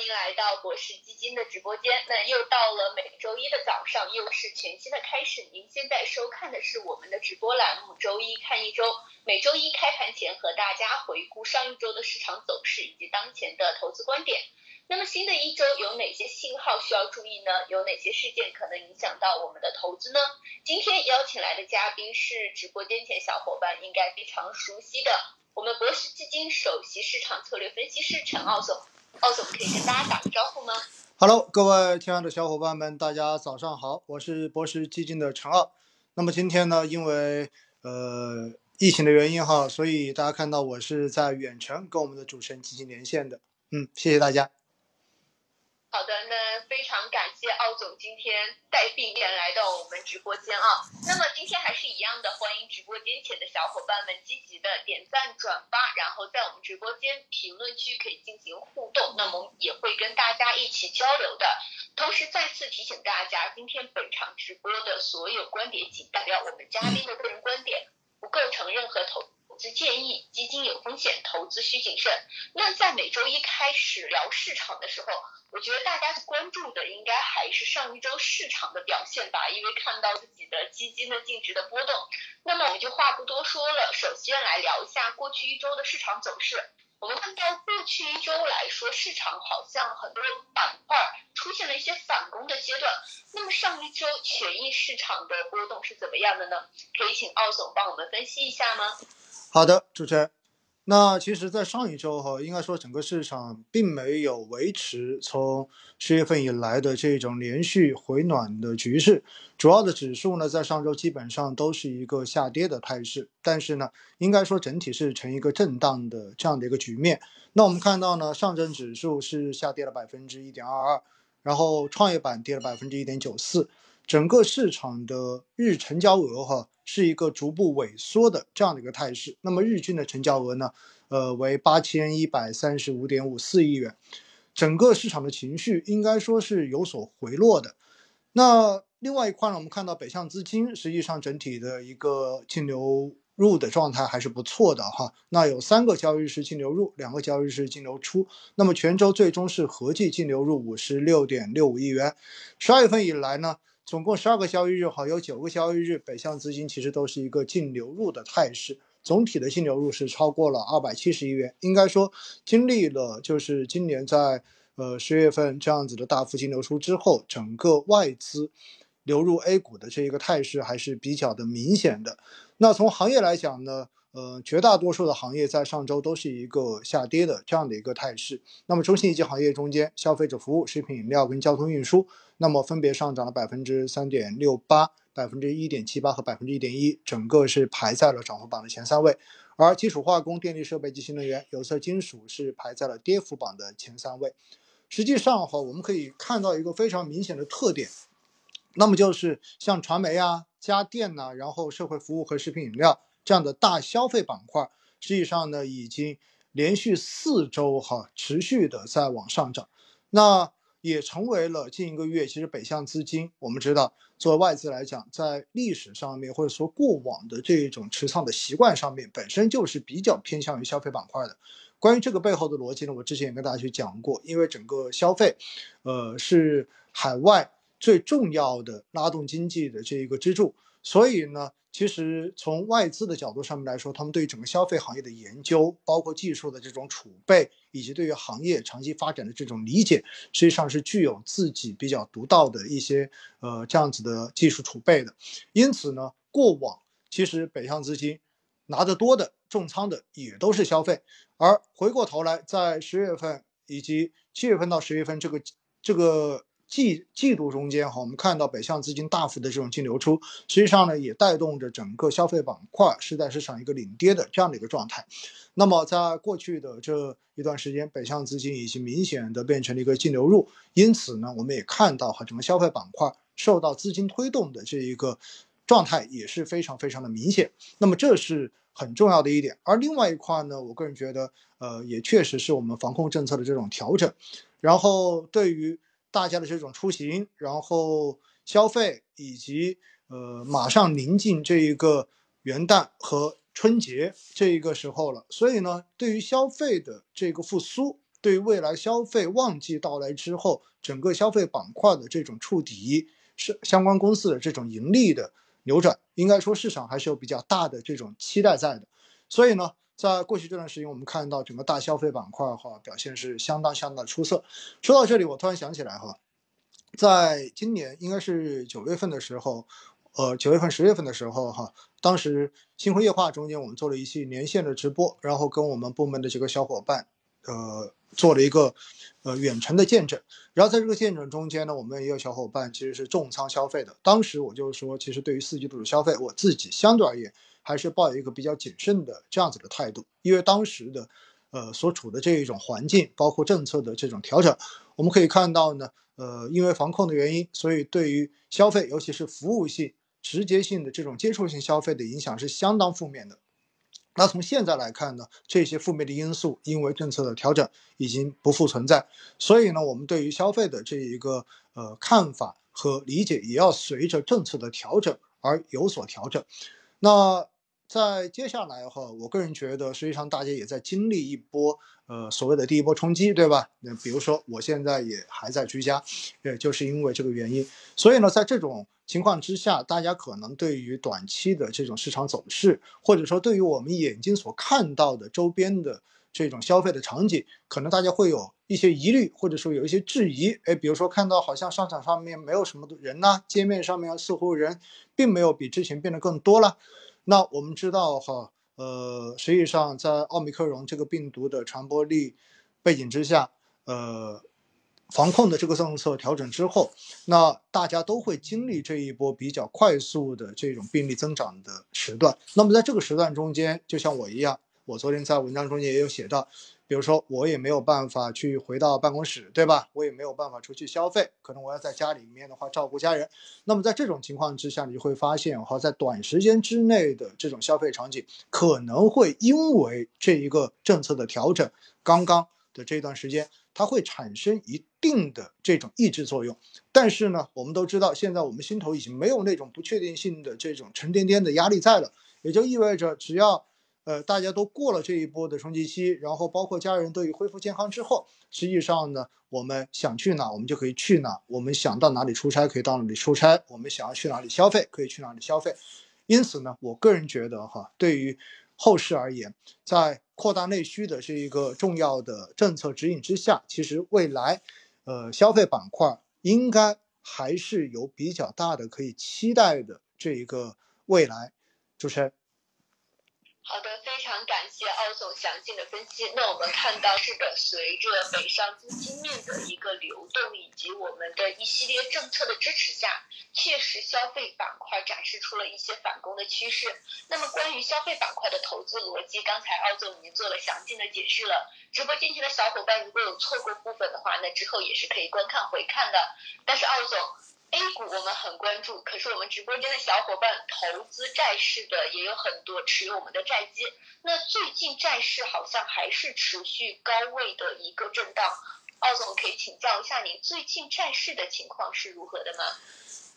欢迎来到博士基金的直播间。那又到了每周一的早上，又是全新的开始。您现在收看的是我们的直播栏目《周一看一周》，每周一开盘前和大家回顾上一周的市场走势以及当前的投资观点。那么新的一周有哪些信号需要注意呢？有哪些事件可能影响到我们的投资呢？今天邀请来的嘉宾是直播间前小伙伴应该非常熟悉的，我们博时基金首席市场策略分析师陈奥总。奥总可以跟大家打个招呼吗？Hello，各位亲爱的小伙伴们，大家早上好，我是博时基金的陈奥。那么今天呢，因为呃疫情的原因哈，所以大家看到我是在远程跟我们的主持人进行连线的。嗯，谢谢大家。好的，那非常感谢奥总今天带病便来到我们直播间啊。那么今天还是一样的，欢迎直播间前的小伙伴们积极的点赞转发，然后在我们直播间评论区可以进行互动，那么也会跟大家一起交流的。同时再次提醒大家，今天本场直播的所有观点仅代表我们嘉宾的个人观点，不构成任何投。资建议，基金有风险，投资需谨慎。那在每周一开始聊市场的时候，我觉得大家关注的应该还是上一周市场的表现吧，因为看到自己的基金的净值的波动。那么我们就话不多说了，首先来聊一下过去一周的市场走势。我们看到过去一周来说，市场好像很多板块出现了一些反攻的阶段。那么上一周权益市场的波动是怎么样的呢？可以请奥总帮我们分析一下吗？好的，主持人。那其实，在上一周哈，应该说整个市场并没有维持从十月份以来的这种连续回暖的局势。主要的指数呢，在上周基本上都是一个下跌的态势。但是呢，应该说整体是呈一个震荡的这样的一个局面。那我们看到呢，上证指数是下跌了百分之一点二二，然后创业板跌了百分之一点九四。整个市场的日成交额哈是一个逐步萎缩的这样的一个态势。那么日均的成交额呢，呃为八千一百三十五点五四亿元。整个市场的情绪应该说是有所回落的。那另外一块呢，我们看到北向资金实际上整体的一个净流入的状态还是不错的哈。那有三个交易日是净流入，两个交易日是净流出。那么全周最终是合计净流入五十六点六五亿元。十二月份以来呢？总共十二个交易日，哈，有九个交易日北向资金其实都是一个净流入的态势，总体的净流入是超过了二百七十亿元。应该说，经历了就是今年在呃十月份这样子的大幅净流出之后，整个外资流入 A 股的这一个态势还是比较的明显的。那从行业来讲呢？呃，绝大多数的行业在上周都是一个下跌的这样的一个态势。那么中性一级行业中间，消费者服务、食品饮料跟交通运输，那么分别上涨了百分之三点六八、百分之一点七八和百分之一点一，整个是排在了涨幅榜的前三位。而基础化工、电力设备及新能源、有色金属是排在了跌幅榜的前三位。实际上哈，我们可以看到一个非常明显的特点，那么就是像传媒啊、家电呐，然后社会服务和食品饮料。这样的大消费板块，实际上呢，已经连续四周哈持续的在往上涨，那也成为了近一个月，其实北向资金，我们知道，作为外资来讲，在历史上面或者说过往的这种持仓的习惯上面，本身就是比较偏向于消费板块的。关于这个背后的逻辑呢，我之前也跟大家去讲过，因为整个消费，呃，是海外最重要的拉动经济的这一个支柱，所以呢。其实从外资的角度上面来说，他们对整个消费行业的研究，包括技术的这种储备，以及对于行业长期发展的这种理解，实际上是具有自己比较独到的一些呃这样子的技术储备的。因此呢，过往其实北向资金拿得多的重仓的也都是消费，而回过头来在十月份以及七月份到十月份这个这个。季季度中间哈，我们看到北向资金大幅的这种净流出，实际上呢也带动着整个消费板块是在市场一个领跌的这样的一个状态。那么在过去的这一段时间，北向资金已经明显的变成了一个净流入，因此呢，我们也看到哈整个消费板块受到资金推动的这一个状态也是非常非常的明显。那么这是很重要的一点。而另外一块呢，我个人觉得，呃，也确实是我们防控政策的这种调整，然后对于。大家的这种出行，然后消费，以及呃，马上临近这一个元旦和春节这一个时候了，所以呢，对于消费的这个复苏，对未来消费旺季到来之后，整个消费板块的这种触底，是相关公司的这种盈利的扭转，应该说市场还是有比较大的这种期待在的。所以呢，在过去这段时间，我们看到整个大消费板块哈表现是相当相当的出色。说到这里，我突然想起来哈，在今年应该是九月份的时候，呃，九月份、十月份的时候哈，当时星辉夜话中间我们做了一期连线的直播，然后跟我们部门的几个小伙伴，呃。做了一个呃远程的见证，然后在这个见证中间呢，我们也有小伙伴其实是重仓消费的。当时我就说，其实对于四季度的消费，我自己相对而言还是抱有一个比较谨慎的这样子的态度，因为当时的呃所处的这一种环境，包括政策的这种调整，我们可以看到呢，呃，因为防控的原因，所以对于消费，尤其是服务性、直接性的这种接触性消费的影响是相当负面的。那从现在来看呢，这些负面的因素因为政策的调整已经不复存在，所以呢，我们对于消费的这一个呃看法和理解也要随着政策的调整而有所调整。那在接下来哈，我个人觉得实际上大家也在经历一波呃所谓的第一波冲击，对吧？那比如说我现在也还在居家，也就是因为这个原因，所以呢，在这种。情况之下，大家可能对于短期的这种市场走势，或者说对于我们眼睛所看到的周边的这种消费的场景，可能大家会有一些疑虑，或者说有一些质疑。哎，比如说看到好像商场上面没有什么人呐，街面上面似乎人并没有比之前变得更多了。那我们知道哈，呃，实际上在奥密克戎这个病毒的传播力背景之下，呃。防控的这个政策调整之后，那大家都会经历这一波比较快速的这种病例增长的时段。那么在这个时段中间，就像我一样，我昨天在文章中间也有写到，比如说我也没有办法去回到办公室，对吧？我也没有办法出去消费，可能我要在家里面的话照顾家人。那么在这种情况之下，你就会发现哈，在短时间之内的这种消费场景，可能会因为这一个政策的调整，刚刚的这段时间。它会产生一定的这种抑制作用，但是呢，我们都知道，现在我们心头已经没有那种不确定性的这种沉甸甸的压力在了，也就意味着，只要呃大家都过了这一波的冲击期，然后包括家人都已恢复健康之后，实际上呢，我们想去哪，我们就可以去哪；我们想到哪里出差，可以到哪里出差；我们想要去哪里消费，可以去哪里消费。因此呢，我个人觉得哈，对于后市而言，在扩大内需的这一个重要的政策指引之下，其实未来，呃，消费板块应该还是有比较大的可以期待的这一个未来。主持人。好的，非常感谢奥总详尽的分析。那我们看到是的，随着北上资金面的一个流动，以及我们的一系列政策的支持下，确实消费板块展示出了一些反攻的趋势。那么关于消费板块的投资逻辑，刚才奥总已经做了详尽的解释了。直播间前的小伙伴如果有错过部分的话，那之后也是可以观看回看的。但是奥总。A 股我们很关注，可是我们直播间的小伙伴投资债市的也有很多，持有我们的债基。那最近债市好像还是持续高位的一个震荡，奥总可以请教一下您最近债市的情况是如何的吗？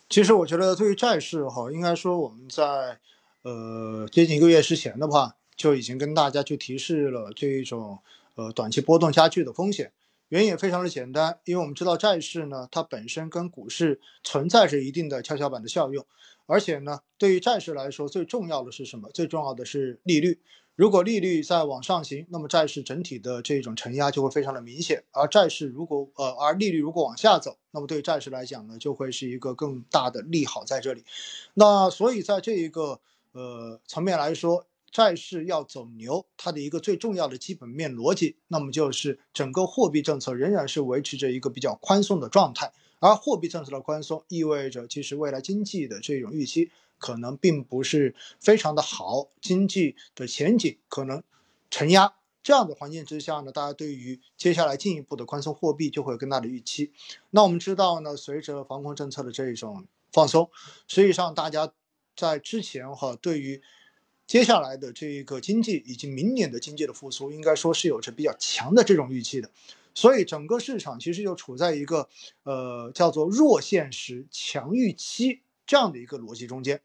其实我觉得对于债市哈，应该说我们在呃接近一个月之前的话，就已经跟大家去提示了这一种呃短期波动加剧的风险。原因也非常的简单，因为我们知道债市呢，它本身跟股市存在着一定的跷跷板的效用，而且呢，对于债市来说，最重要的是什么？最重要的是利率。如果利率在往上行，那么债市整体的这种承压就会非常的明显；而债市如果呃，而利率如果往下走，那么对债市来讲呢，就会是一个更大的利好在这里。那所以在这一个呃层面来说。债市要走牛，它的一个最重要的基本面逻辑，那么就是整个货币政策仍然是维持着一个比较宽松的状态，而货币政策的宽松意味着，其实未来经济的这种预期可能并不是非常的好，经济的前景可能承压。这样的环境之下呢，大家对于接下来进一步的宽松货币就会有更大的预期。那我们知道呢，随着防控政策的这种放松，实际上大家在之前哈对于接下来的这个经济以及明年的经济的复苏，应该说是有着比较强的这种预期的，所以整个市场其实就处在一个呃叫做弱现实强预期这样的一个逻辑中间。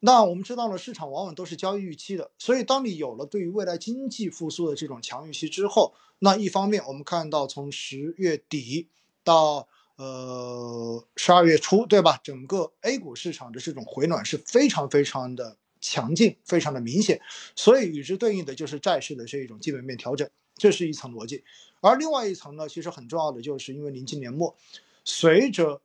那我们知道了，市场往往都是交易预期的，所以当你有了对于未来经济复苏的这种强预期之后，那一方面我们看到从十月底到呃十二月初，对吧？整个 A 股市场的这种回暖是非常非常的强劲，非常的明显，所以与之对应的就是债市的这一种基本面调整，这是一层逻辑。而另外一层呢，其实很重要的就是因为临近年末，随着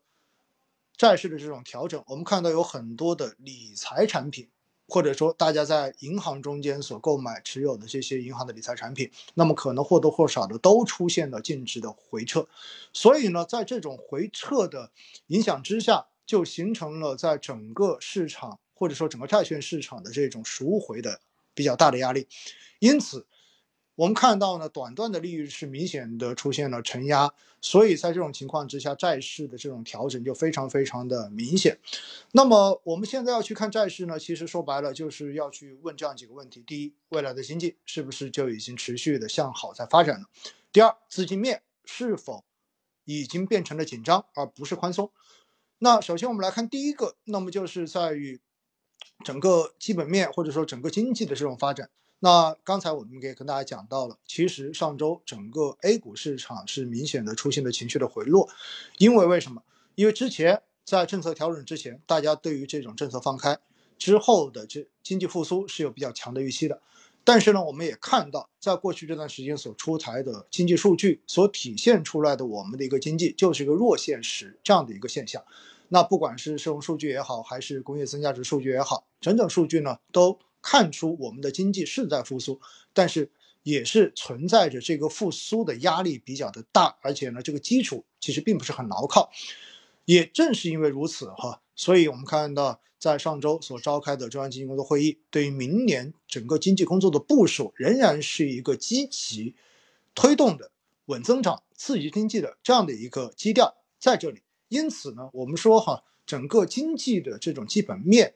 债市的这种调整，我们看到有很多的理财产品，或者说大家在银行中间所购买持有的这些银行的理财产品，那么可能或多或少的都出现了净值的回撤。所以呢，在这种回撤的影响之下，就形成了在整个市场或者说整个债券市场的这种赎回的比较大的压力。因此，我们看到呢，短段的利率是明显的出现了承压，所以在这种情况之下，债市的这种调整就非常非常的明显。那么我们现在要去看债市呢，其实说白了就是要去问这样几个问题：第一，未来的经济是不是就已经持续的向好在发展了？第二，资金面是否已经变成了紧张而不是宽松？那首先我们来看第一个，那么就是在于整个基本面或者说整个经济的这种发展。那刚才我们也跟大家讲到了，其实上周整个 A 股市场是明显的出现了情绪的回落，因为为什么？因为之前在政策调整之前，大家对于这种政策放开之后的这经济复苏是有比较强的预期的。但是呢，我们也看到，在过去这段时间所出台的经济数据所体现出来的我们的一个经济就是一个弱现实这样的一个现象。那不管是社融数据也好，还是工业增加值数据也好，整整数据呢都。看出我们的经济是在复苏，但是也是存在着这个复苏的压力比较的大，而且呢，这个基础其实并不是很牢靠。也正是因为如此哈，所以我们看到在上周所召开的中央经济工作会议，对于明年整个经济工作的部署，仍然是一个积极推动的稳增长、刺激经济的这样的一个基调在这里。因此呢，我们说哈，整个经济的这种基本面。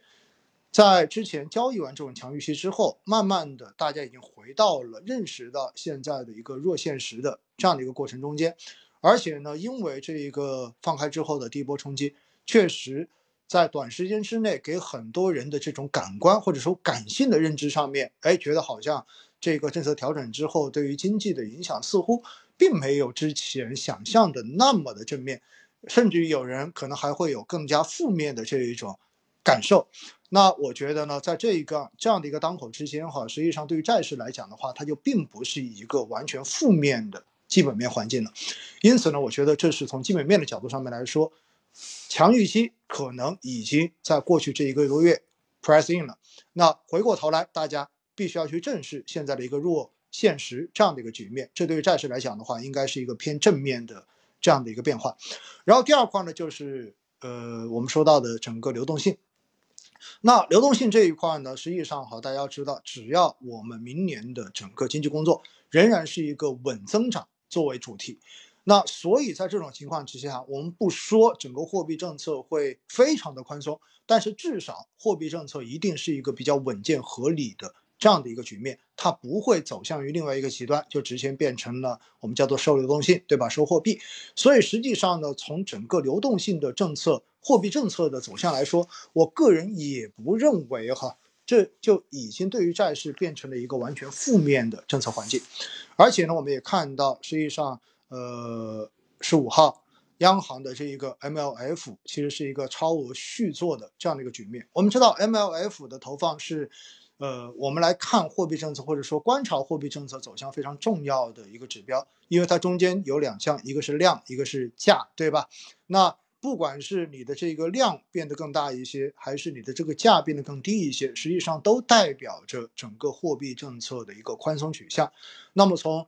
在之前交易完这种强预期之后，慢慢的大家已经回到了认识到现在的一个弱现实的这样的一个过程中间，而且呢，因为这一个放开之后的第一波冲击，确实在短时间之内给很多人的这种感官或者说感性的认知上面，哎，觉得好像这个政策调整之后对于经济的影响似乎并没有之前想象的那么的正面，甚至于有人可能还会有更加负面的这一种感受。那我觉得呢，在这一个这样的一个当口之间哈，实际上对于债市来讲的话，它就并不是一个完全负面的基本面环境了。因此呢，我觉得这是从基本面的角度上面来说，强预期可能已经在过去这一个多月 press in 了。那回过头来，大家必须要去正视现在的一个弱现实这样的一个局面。这对于债市来讲的话，应该是一个偏正面的这样的一个变化。然后第二块呢，就是呃，我们说到的整个流动性。那流动性这一块呢，实际上哈，大家要知道，只要我们明年的整个经济工作仍然是一个稳增长作为主题，那所以在这种情况之下，我们不说整个货币政策会非常的宽松，但是至少货币政策一定是一个比较稳健合理的。这样的一个局面，它不会走向于另外一个极端，就直接变成了我们叫做收流动性，对吧？收货币。所以实际上呢，从整个流动性的政策、货币政策的走向来说，我个人也不认为哈，这就已经对于债市变成了一个完全负面的政策环境。而且呢，我们也看到，实际上，呃，十五号央行的这一个 MLF 其实是一个超额续作的这样的一个局面。我们知道 MLF 的投放是。呃，我们来看货币政策，或者说观察货币政策走向非常重要的一个指标，因为它中间有两项，一个是量，一个是价，对吧？那不管是你的这个量变得更大一些，还是你的这个价变得更低一些，实际上都代表着整个货币政策的一个宽松取向。那么从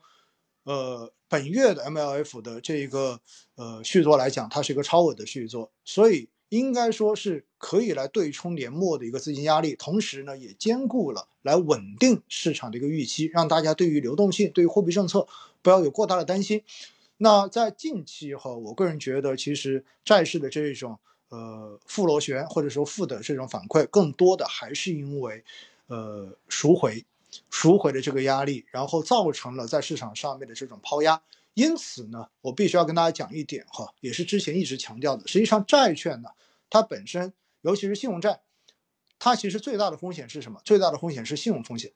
呃本月的 MLF 的这个呃续作来讲，它是一个超额的续作，所以。应该说是可以来对冲年末的一个资金压力，同时呢，也兼顾了来稳定市场的一个预期，让大家对于流动性、对于货币政策不要有过大的担心。那在近期哈，我个人觉得，其实债市的这种呃负螺旋或者说负的这种反馈，更多的还是因为呃赎回、赎回的这个压力，然后造成了在市场上面的这种抛压。因此呢，我必须要跟大家讲一点哈，也是之前一直强调的。实际上，债券呢，它本身，尤其是信用债，它其实最大的风险是什么？最大的风险是信用风险。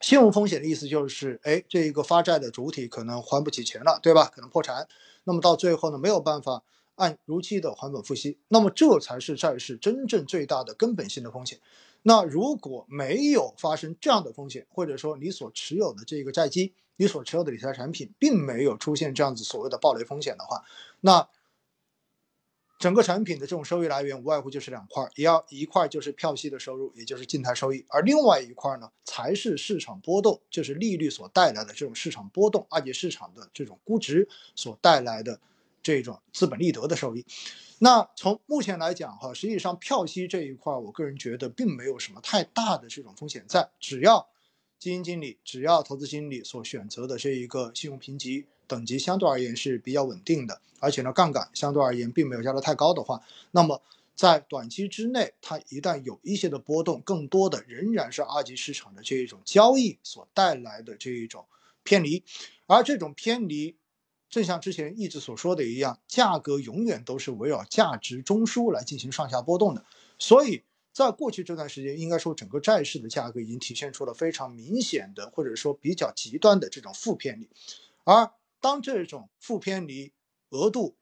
信用风险的意思就是，哎，这一个发债的主体可能还不起钱了，对吧？可能破产，那么到最后呢，没有办法按如期的还本付息，那么这才是债市真正最大的根本性的风险。那如果没有发生这样的风险，或者说你所持有的这个债基，你所持有的理财产品并没有出现这样子所谓的暴雷风险的话，那。整个产品的这种收益来源无外乎就是两块，一要一块就是票息的收入，也就是静态收益，而另外一块呢，才是市场波动，就是利率所带来的这种市场波动，二级市场的这种估值所带来的这种资本利得的收益。那从目前来讲哈，实际上票息这一块，我个人觉得并没有什么太大的这种风险在，只要基金经理，只要投资经理所选择的这一个信用评级。等级相对而言是比较稳定的，而且呢，杠杆相对而言并没有加得太高的话，那么在短期之内，它一旦有一些的波动，更多的仍然是二级市场的这一种交易所带来的这一种偏离，而这种偏离，正像之前一直所说的一样，价格永远都是围绕价值中枢来进行上下波动的，所以在过去这段时间，应该说整个债市的价格已经体现出了非常明显的，或者说比较极端的这种负偏离，而。当这种负偏离额度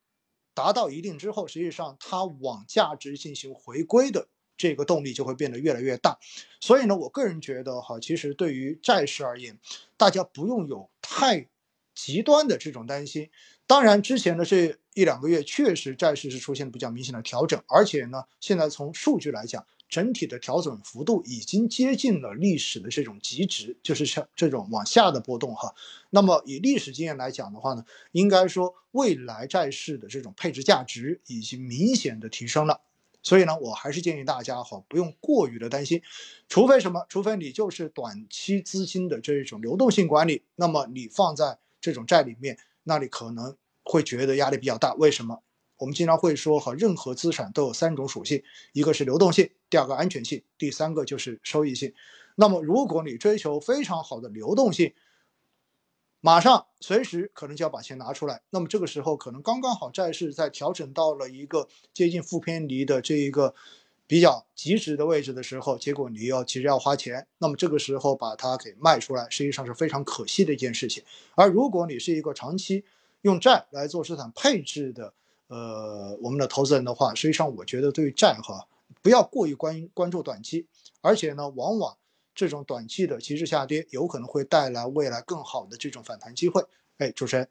达到一定之后，实际上它往价值进行回归的这个动力就会变得越来越大。所以呢，我个人觉得哈，其实对于债市而言，大家不用有太极端的这种担心。当然，之前的这一两个月确实债市是出现比较明显的调整，而且呢，现在从数据来讲。整体的调整幅度已经接近了历史的这种极值，就是像这种往下的波动哈。那么以历史经验来讲的话呢，应该说未来债市的这种配置价值已经明显的提升了。所以呢，我还是建议大家哈，不用过于的担心，除非什么？除非你就是短期资金的这种流动性管理，那么你放在这种债里面，那你可能会觉得压力比较大。为什么？我们经常会说，哈，任何资产都有三种属性，一个是流动性，第二个安全性，第三个就是收益性。那么，如果你追求非常好的流动性，马上随时可能就要把钱拿出来，那么这个时候可能刚刚好债市在调整到了一个接近负偏离的这一个比较极值的位置的时候，结果你要急着要花钱，那么这个时候把它给卖出来，实际上是非常可惜的一件事情。而如果你是一个长期用债来做资产配置的，呃，我们的投资人的话，实际上我觉得对于债哈，不要过于关关注短期，而且呢，往往这种短期的极致下跌，有可能会带来未来更好的这种反弹机会。哎，主持人。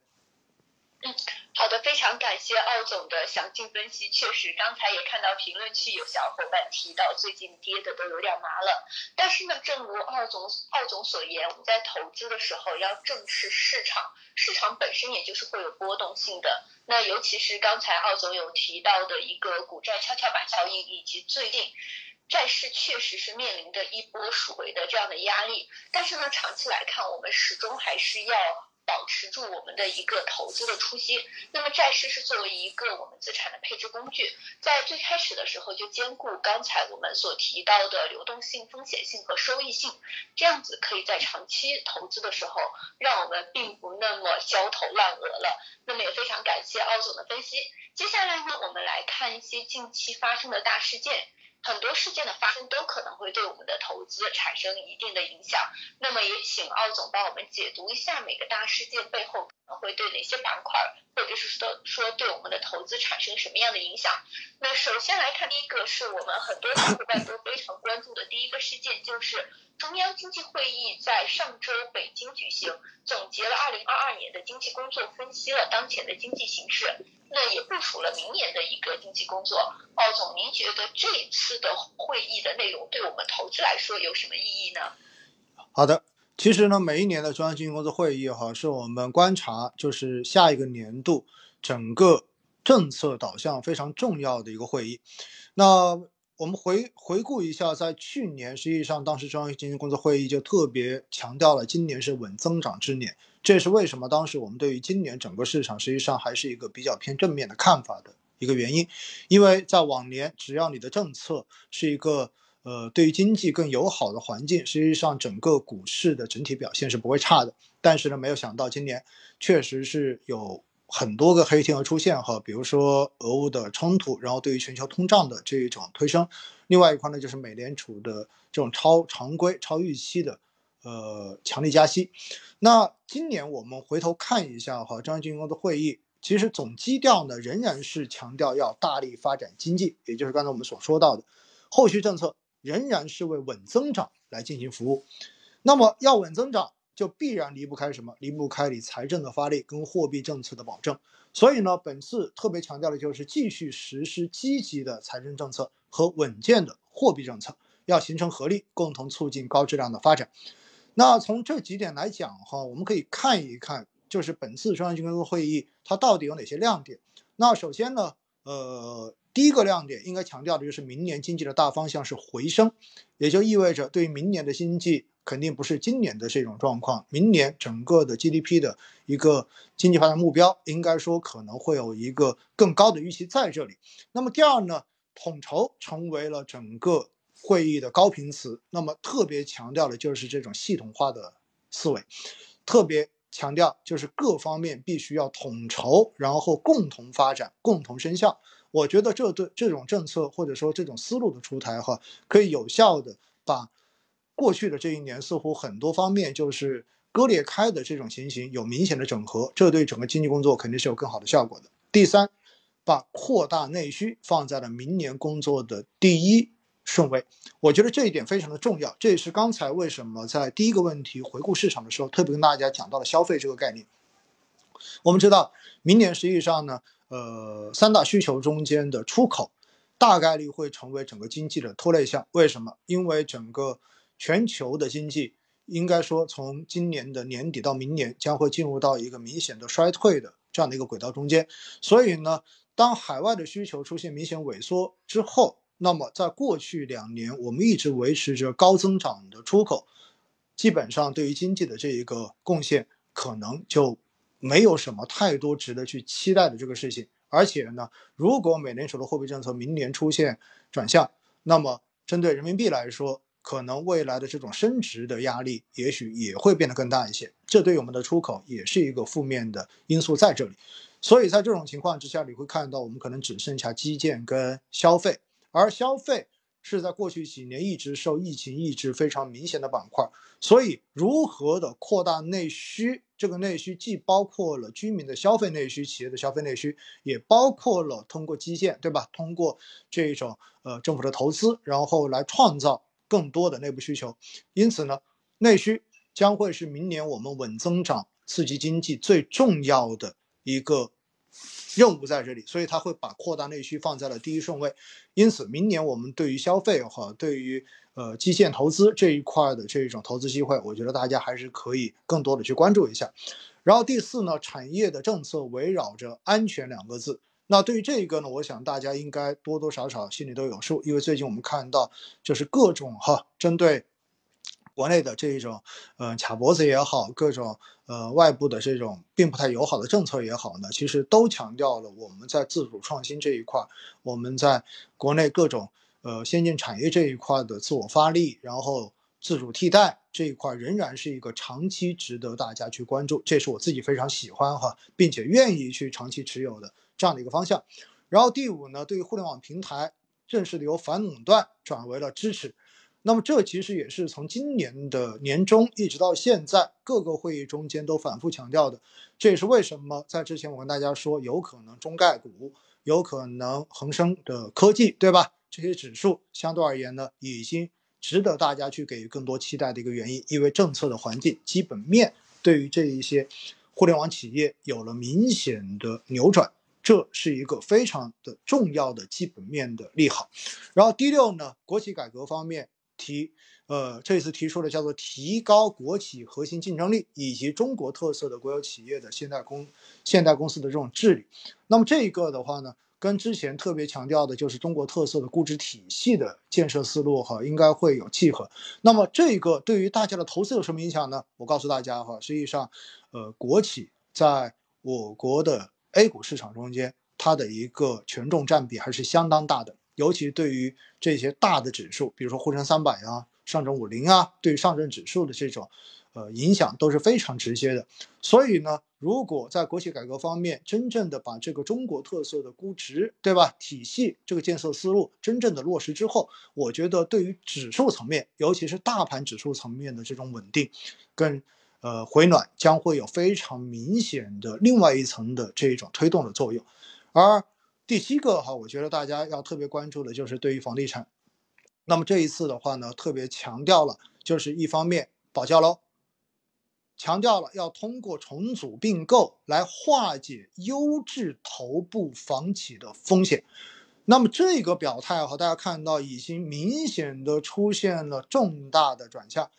嗯，好的，非常感谢奥总的详尽分析。确实，刚才也看到评论区有小伙伴提到，最近跌的都有点麻了。但是呢，正如奥总奥总所言，我们在投资的时候要正视市场，市场本身也就是会有波动性的。那尤其是刚才奥总有提到的一个股债跷跷板效应，以及最近债市确实是面临着一波赎回的这样的压力。但是呢，长期来看，我们始终还是要。保持住我们的一个投资的初心。那么债市是作为一个我们资产的配置工具，在最开始的时候就兼顾刚才我们所提到的流动性、风险性和收益性，这样子可以在长期投资的时候让我们并不那么焦头烂额了。那么也非常感谢奥总的分析。接下来呢，我们来看一些近期发生的大事件。很多事件的发生都可能会对我们的投资产生一定的影响，那么也请奥总帮我们解读一下每个大事件背后会对哪些板块，或者是说说对我们的投资产生什么样的影响。那首先来看第一个是我们很多小伙伴都非常关注的第一个事件，就是中央经济会议在上周北京举行，总结了二零二二年的经济工作，分析了当前的经济形势。那也部署了明年的一个经济工作。鲍总，您觉得这次的会议的内容对我们投资来说有什么意义呢？好的，其实呢，每一年的中央经济工作会议哈，是我们观察就是下一个年度整个政策导向非常重要的一个会议。那我们回回顾一下，在去年，实际上当时中央经济工作会议就特别强调了，今年是稳增长之年。这也是为什么当时我们对于今年整个市场实际上还是一个比较偏正面的看法的一个原因。因为在往年，只要你的政策是一个呃对于经济更友好的环境，实际上整个股市的整体表现是不会差的。但是呢，没有想到今年确实是有。很多个黑天鹅出现哈，比如说俄乌的冲突，然后对于全球通胀的这一种推升，另外一块呢就是美联储的这种超常规、超预期的呃强力加息。那今年我们回头看一下哈，中央金融的会议，其实总基调呢仍然是强调要大力发展经济，也就是刚才我们所说到的，后续政策仍然是为稳增长来进行服务。那么要稳增长。就必然离不开什么？离不开你财政的发力跟货币政策的保证。所以呢，本次特别强调的就是继续实施积极的财政政策和稳健的货币政策，要形成合力，共同促进高质量的发展。那从这几点来讲哈，我们可以看一看，就是本次中央经济会议它到底有哪些亮点。那首先呢，呃，第一个亮点应该强调的就是明年经济的大方向是回升，也就意味着对于明年的经济。肯定不是今年的这种状况，明年整个的 GDP 的一个经济发展目标，应该说可能会有一个更高的预期在这里。那么第二呢，统筹成为了整个会议的高频词，那么特别强调的就是这种系统化的思维，特别强调就是各方面必须要统筹，然后共同发展，共同生效。我觉得这对这种政策或者说这种思路的出台哈，可以有效的把。过去的这一年，似乎很多方面就是割裂开的这种情形有明显的整合，这对整个经济工作肯定是有更好的效果的。第三，把扩大内需放在了明年工作的第一顺位，我觉得这一点非常的重要。这也是刚才为什么在第一个问题回顾市场的时候，特别跟大家讲到了消费这个概念。我们知道，明年实际上呢，呃，三大需求中间的出口大概率会成为整个经济的拖累项。为什么？因为整个全球的经济应该说，从今年的年底到明年，将会进入到一个明显的衰退的这样的一个轨道中间。所以呢，当海外的需求出现明显萎缩之后，那么在过去两年，我们一直维持着高增长的出口，基本上对于经济的这一个贡献，可能就没有什么太多值得去期待的这个事情。而且呢，如果美联储的货币政策明年出现转向，那么针对人民币来说，可能未来的这种升值的压力，也许也会变得更大一些，这对我们的出口也是一个负面的因素在这里。所以在这种情况之下，你会看到我们可能只剩下基建跟消费，而消费是在过去几年一直受疫情抑制非常明显的板块。所以，如何的扩大内需，这个内需既包括了居民的消费内需、企业的消费内需，也包括了通过基建，对吧？通过这种呃政府的投资，然后来创造。更多的内部需求，因此呢，内需将会是明年我们稳增长、刺激经济最重要的一个任务在这里，所以它会把扩大内需放在了第一顺位。因此，明年我们对于消费和对于呃基建投资这一块的这种投资机会，我觉得大家还是可以更多的去关注一下。然后第四呢，产业的政策围绕着安全两个字。那对于这一个呢，我想大家应该多多少少心里都有数，因为最近我们看到，就是各种哈针对国内的这一种，呃卡脖子也好，各种呃外部的这种并不太友好的政策也好呢，其实都强调了我们在自主创新这一块，我们在国内各种呃先进产业这一块的自我发力，然后自主替代这一块仍然是一个长期值得大家去关注，这是我自己非常喜欢哈，并且愿意去长期持有的。这样的一个方向，然后第五呢，对于互联网平台正式的由反垄断转为了支持，那么这其实也是从今年的年中一直到现在各个会议中间都反复强调的，这也是为什么在之前我跟大家说有可能中概股，有可能恒生的科技，对吧？这些指数相对而言呢，已经值得大家去给予更多期待的一个原因，因为政策的环境基本面对于这一些互联网企业有了明显的扭转。这是一个非常的重要的基本面的利好，然后第六呢，国企改革方面提，呃，这次提出了叫做提高国企核心竞争力以及中国特色的国有企业的现代公现代公司的这种治理。那么这一个的话呢，跟之前特别强调的就是中国特色的估值体系的建设思路哈，应该会有契合。那么这个对于大家的投资有什么影响呢？我告诉大家哈，实际上，呃，国企在我国的。A 股市场中间，它的一个权重占比还是相当大的，尤其对于这些大的指数，比如说沪深三百啊、上证五零啊，对于上证指数的这种呃影响都是非常直接的。所以呢，如果在国企改革方面真正的把这个中国特色的估值，对吧？体系这个建设思路真正的落实之后，我觉得对于指数层面，尤其是大盘指数层面的这种稳定，跟呃回暖将会有非常明显的另外一层的这种推动的作用。而第七个哈，我觉得大家要特别关注的就是对于房地产。那么这一次的话呢，特别强调了，就是一方面保交楼，强调了要通过重组并购来化解优质头部房企的风险。那么这个表态哈，大家看到已经明显的出现了重大的转向。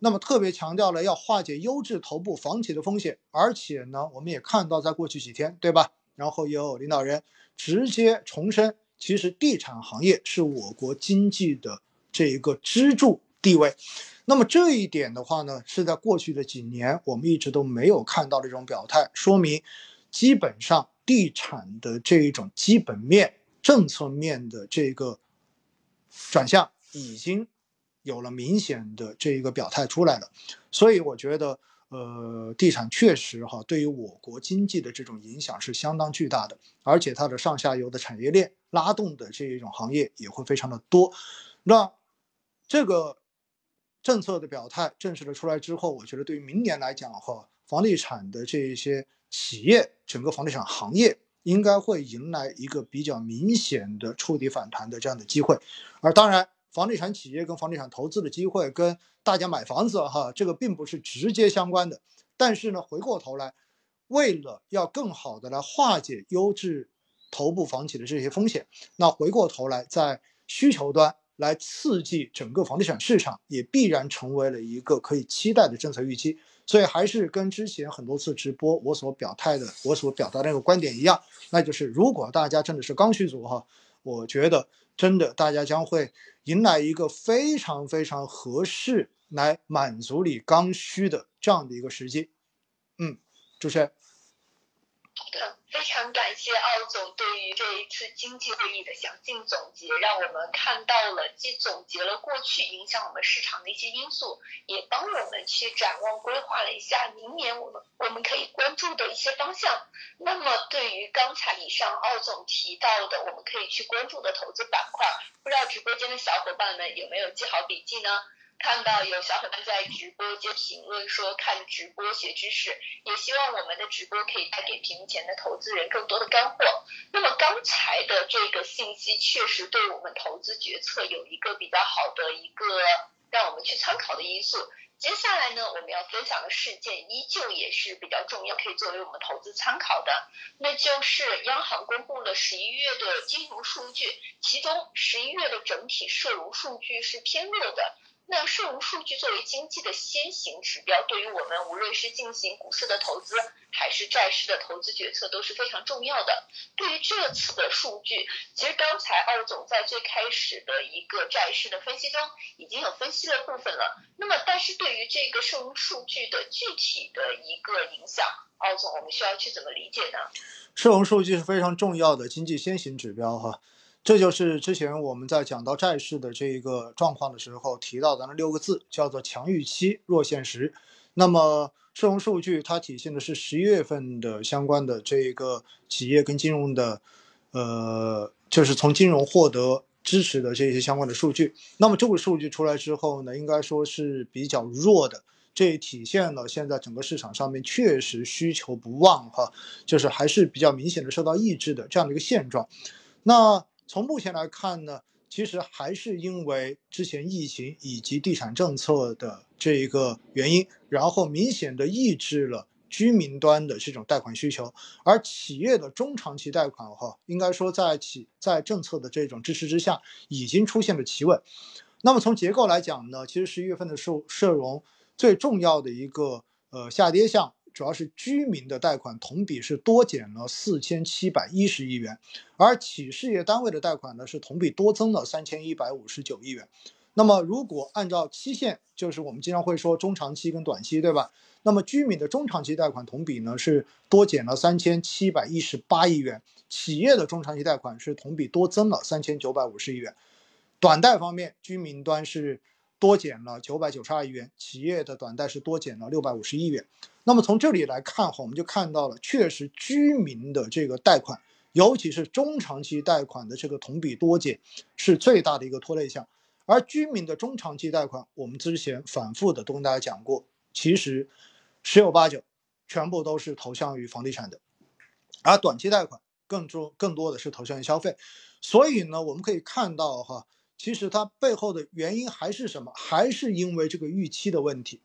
那么特别强调了要化解优质头部房企的风险，而且呢，我们也看到在过去几天，对吧？然后有领导人直接重申。其实地产行业是我国经济的这一个支柱地位，那么这一点的话呢，是在过去的几年我们一直都没有看到的这种表态，说明基本上地产的这一种基本面、政策面的这个转向已经有了明显的这一个表态出来了，所以我觉得。呃，地产确实哈，对于我国经济的这种影响是相当巨大的，而且它的上下游的产业链拉动的这一种行业也会非常的多。那这个政策的表态正式的出来之后，我觉得对于明年来讲哈，房地产的这一些企业，整个房地产行业应该会迎来一个比较明显的触底反弹的这样的机会。而当然，房地产企业跟房地产投资的机会跟大家买房子哈，这个并不是直接相关的，但是呢，回过头来，为了要更好的来化解优质头部房企的这些风险，那回过头来在需求端来刺激整个房地产市场，也必然成为了一个可以期待的政策预期。所以还是跟之前很多次直播我所表态的，我所表达那个观点一样，那就是如果大家真的是刚需族哈，我觉得真的大家将会迎来一个非常非常合适。来满足你刚需的这样的一个时机，嗯，主持人。好的，非常感谢奥总对于这一次经济会议的详尽总结，让我们看到了既总结了过去影响我们市场的一些因素，也帮我们去展望规划了一下明年我们我们可以关注的一些方向。那么对于刚才以上奥总提到的我们可以去关注的投资板块，不知道直播间的小伙伴们有没有记好笔记呢？看到有小伙伴在直播间评论说看直播学知识，也希望我们的直播可以带给屏幕前的投资人更多的干货。那么刚才的这个信息确实对我们投资决策有一个比较好的一个让我们去参考的因素。接下来呢，我们要分享的事件依旧也是比较重要，可以作为我们投资参考的，那就是央行公布了十一月的金融数据，其中十一月的整体社融数据是偏弱的。那社融数据作为经济的先行指标，对于我们无论是进行股市的投资，还是债市的投资决策都是非常重要的。对于这次的数据，其实刚才二总在最开始的一个债市的分析中已经有分析了部分了。那么，但是对于这个社融数据的具体的一个影响，二总我们需要去怎么理解呢？社融数据是非常重要的经济先行指标，哈。这就是之前我们在讲到债市的这一个状况的时候提到的那六个字，叫做强预期，弱现实。那么社融数据它体现的是十一月份的相关的这一个企业跟金融的，呃，就是从金融获得支持的这些相关的数据。那么这个数据出来之后呢，应该说是比较弱的，这体现了现在整个市场上面确实需求不旺哈，就是还是比较明显的受到抑制的这样的一个现状。那从目前来看呢，其实还是因为之前疫情以及地产政策的这一个原因，然后明显的抑制了居民端的这种贷款需求，而企业的中长期贷款哈，应该说在企在政策的这种支持之下，已经出现了企稳。那么从结构来讲呢，其实十一月份的社社融最重要的一个呃下跌项。主要是居民的贷款同比是多减了四千七百一十亿元，而企事业单位的贷款呢是同比多增了三千一百五十九亿元。那么如果按照期限，就是我们经常会说中长期跟短期，对吧？那么居民的中长期贷款同比呢是多减了三千七百一十八亿元，企业的中长期贷款是同比多增了三千九百五十亿元。短贷方面，居民端是多减了九百九十二亿元，企业的短贷是多减了六百五十亿元。那么从这里来看哈，我们就看到了，确实居民的这个贷款，尤其是中长期贷款的这个同比多减，是最大的一个拖累项。而居民的中长期贷款，我们之前反复的都跟大家讲过，其实十有八九全部都是投向于房地产的，而短期贷款更多更多的是投向于消费。所以呢，我们可以看到哈，其实它背后的原因还是什么？还是因为这个预期的问题。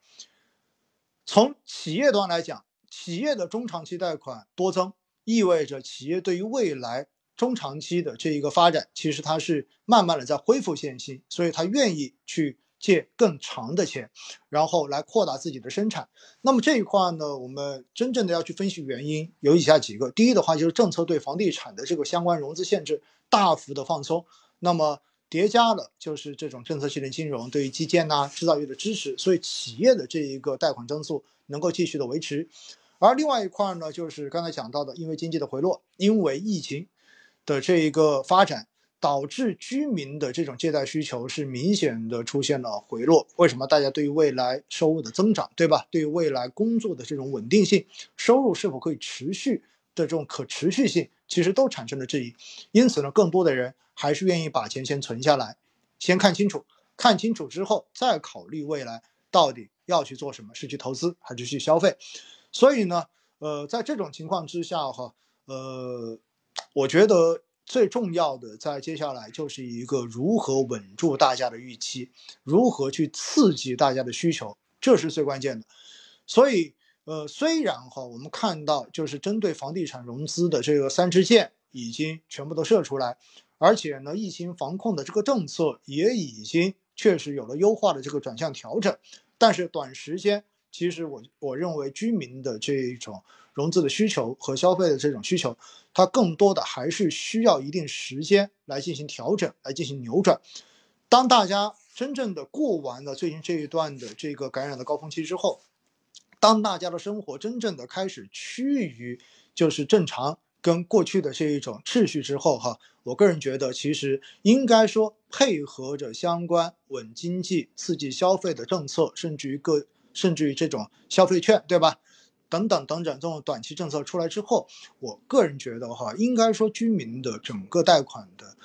从企业端来讲，企业的中长期贷款多增，意味着企业对于未来中长期的这一个发展，其实它是慢慢的在恢复信心，所以它愿意去借更长的钱，然后来扩大自己的生产。那么这一块呢，我们真正的要去分析原因，有以下几个。第一的话就是政策对房地产的这个相关融资限制大幅的放松，那么。叠加了就是这种政策性的金融对于基建呐、制造业的支持，所以企业的这一个贷款增速能够继续的维持。而另外一块呢，就是刚才讲到的，因为经济的回落，因为疫情的这一个发展，导致居民的这种借贷需求是明显的出现了回落。为什么？大家对于未来收入的增长，对吧？对于未来工作的这种稳定性，收入是否可以持续的这种可持续性，其实都产生了质疑。因此呢，更多的人。还是愿意把钱先存下来，先看清楚，看清楚之后再考虑未来到底要去做什么，是去投资还是去消费。所以呢，呃，在这种情况之下哈，呃，我觉得最重要的在接下来就是一个如何稳住大家的预期，如何去刺激大家的需求，这是最关键的。所以，呃，虽然哈，我们看到就是针对房地产融资的这个三支箭已经全部都射出来。而且呢，疫情防控的这个政策也已经确实有了优化的这个转向调整，但是短时间，其实我我认为居民的这种融资的需求和消费的这种需求，它更多的还是需要一定时间来进行调整，来进行扭转。当大家真正的过完了最近这一段的这个感染的高峰期之后，当大家的生活真正的开始趋于就是正常。跟过去的这一种秩序之后，哈，我个人觉得，其实应该说配合着相关稳经济、刺激消费的政策，甚至于各，甚至于这种消费券，对吧？等等等等，这种短期政策出来之后，我个人觉得，哈，应该说居民的整个贷款的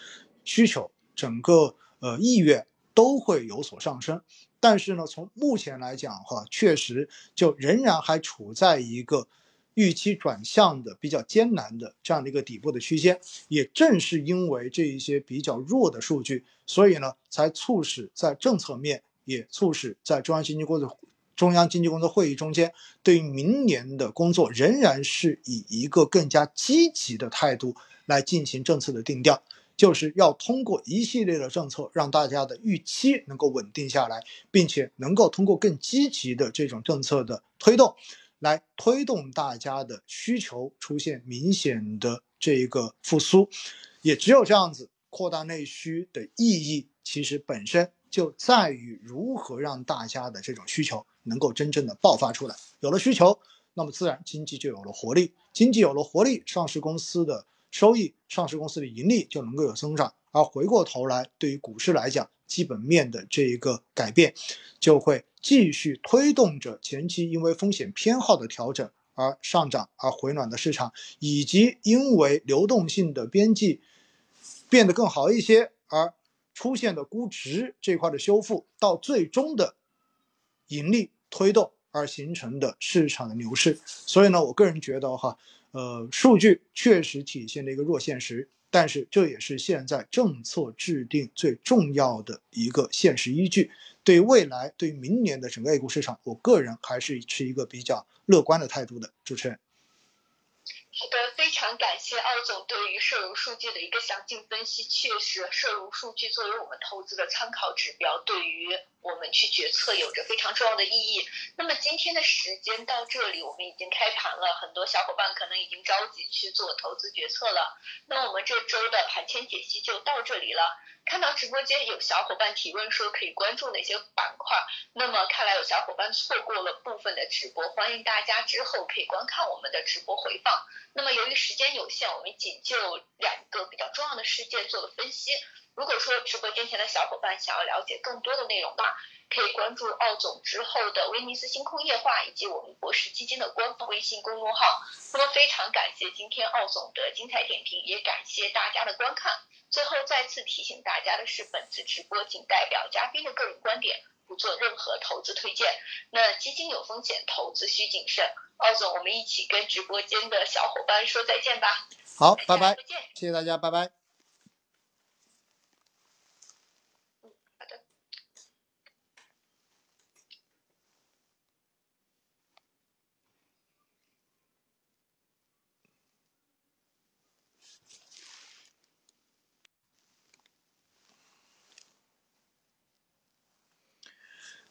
需求，整个呃意愿都会有所上升。但是呢，从目前来讲，哈，确实就仍然还处在一个。预期转向的比较艰难的这样的一个底部的区间，也正是因为这一些比较弱的数据，所以呢，才促使在政策面，也促使在中央经济工作中央经济工作会议中间，对于明年的工作仍然是以一个更加积极的态度来进行政策的定调，就是要通过一系列的政策，让大家的预期能够稳定下来，并且能够通过更积极的这种政策的推动。来推动大家的需求出现明显的这一个复苏，也只有这样子扩大内需的意义，其实本身就在于如何让大家的这种需求能够真正的爆发出来。有了需求，那么自然经济就有了活力，经济有了活力，上市公司的收益、上市公司的盈利就能够有增长。而回过头来，对于股市来讲，基本面的这一个改变，就会继续推动着前期因为风险偏好的调整而上涨而回暖的市场，以及因为流动性的边际变得更好一些而出现的估值这块的修复，到最终的盈利推动而形成的市场的牛市。所以呢，我个人觉得哈，呃，数据确实体现了一个弱现实。但是这也是现在政策制定最重要的一个现实依据。对未来，对明年的整个 A 股市场，我个人还是持一个比较乐观的态度的。主持人。好的，非常感谢奥总对于社融数据的一个详尽分析。确实，社融数据作为我们投资的参考指标，对于我们去决策有着非常重要的意义。那么今天的时间到这里，我们已经开盘了，很多小伙伴可能已经着急去做投资决策了。那我们这周的盘前解析就到这里了。看到直播间有小伙伴提问说可以关注哪些板块，那么看来有小伙伴错过了部分的直播，欢迎大家之后可以观看我们的直播回放。那么由于时间有限，我们仅就两个比较重要的事件做了分析。如果说直播间前的小伙伴想要了解更多的内容的话，可以关注奥总之后的威尼斯星空夜话以及我们博时基金的官方微信公众号。那么非常感谢今天奥总的精彩点评，也感谢大家的观看。最后再次提醒大家的是，本次直播仅代表嘉宾的个人观点，不做任何投资推荐。那基金有风险，投资需谨慎。奥总，我们一起跟直播间的小伙伴说再见吧。好，拜拜，再见。谢谢大家，拜拜。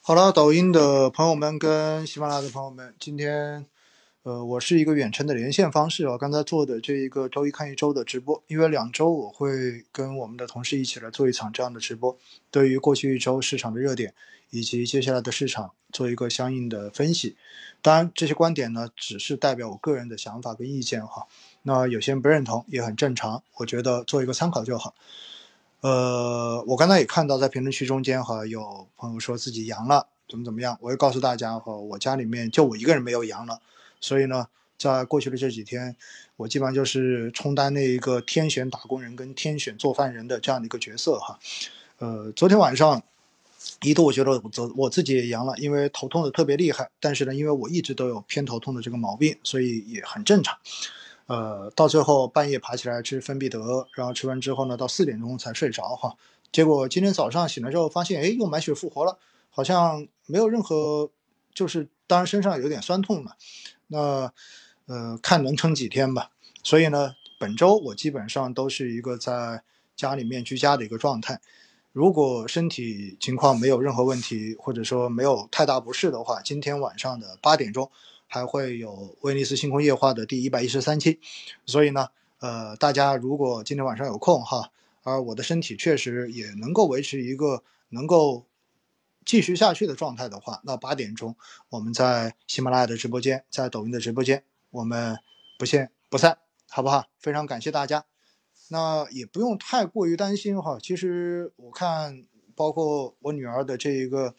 好了，抖音的朋友们跟喜马拉雅的朋友们，今天，呃，我是一个远程的连线方式啊。刚才做的这一个周一看一周的直播，因为两周我会跟我们的同事一起来做一场这样的直播，对于过去一周市场的热点以及接下来的市场做一个相应的分析。当然，这些观点呢，只是代表我个人的想法跟意见哈。那有些人不认同也很正常，我觉得做一个参考就好。呃，我刚才也看到在评论区中间哈，有朋友说自己阳了，怎么怎么样，我也告诉大家哈，我家里面就我一个人没有阳了，所以呢，在过去的这几天，我基本上就是充当那一个天选打工人跟天选做饭人的这样的一个角色哈。呃，昨天晚上一度我觉得我自我自己也阳了，因为头痛的特别厉害，但是呢，因为我一直都有偏头痛的这个毛病，所以也很正常。呃，到最后半夜爬起来吃芬必得，然后吃完之后呢，到四点钟才睡着哈。结果今天早上醒来之后发现，哎，又满血复活了，好像没有任何，就是当然身上有点酸痛嘛。那呃，看能撑几天吧。所以呢，本周我基本上都是一个在家里面居家的一个状态。如果身体情况没有任何问题，或者说没有太大不适的话，今天晚上的八点钟。还会有威尼斯星空夜话的第一百一十三期，所以呢，呃，大家如果今天晚上有空哈，而我的身体确实也能够维持一个能够继续下去的状态的话，那八点钟我们在喜马拉雅的直播间，在抖音的直播间，我们不见不散，好不好？非常感谢大家，那也不用太过于担心哈。其实我看，包括我女儿的这一个，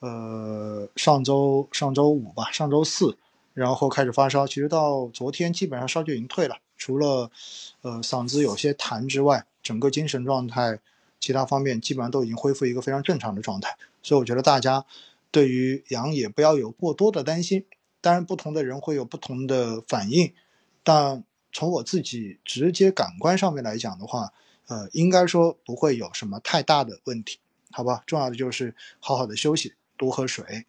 呃，上周上周五吧，上周四。然后开始发烧，其实到昨天基本上烧就已经退了，除了，呃嗓子有些痰之外，整个精神状态，其他方面基本上都已经恢复一个非常正常的状态。所以我觉得大家对于阳也不要有过多的担心。当然，不同的人会有不同的反应，但从我自己直接感官上面来讲的话，呃，应该说不会有什么太大的问题，好吧？重要的就是好好的休息，多喝水。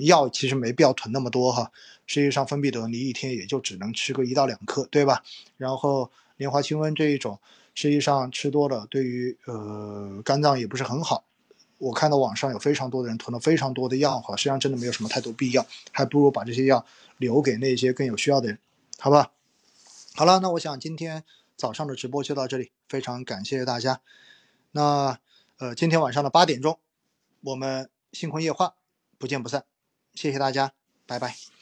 药其实没必要囤那么多哈，实际上芬必得你一天也就只能吃个一到两克，对吧？然后莲花清瘟这一种，实际上吃多了对于呃肝脏也不是很好。我看到网上有非常多的人囤了非常多的药哈，实际上真的没有什么太多必要，还不如把这些药留给那些更有需要的人，好吧？好了，那我想今天早上的直播就到这里，非常感谢大家。那呃今天晚上的八点钟，我们星空夜话不见不散。谢谢大家，拜拜。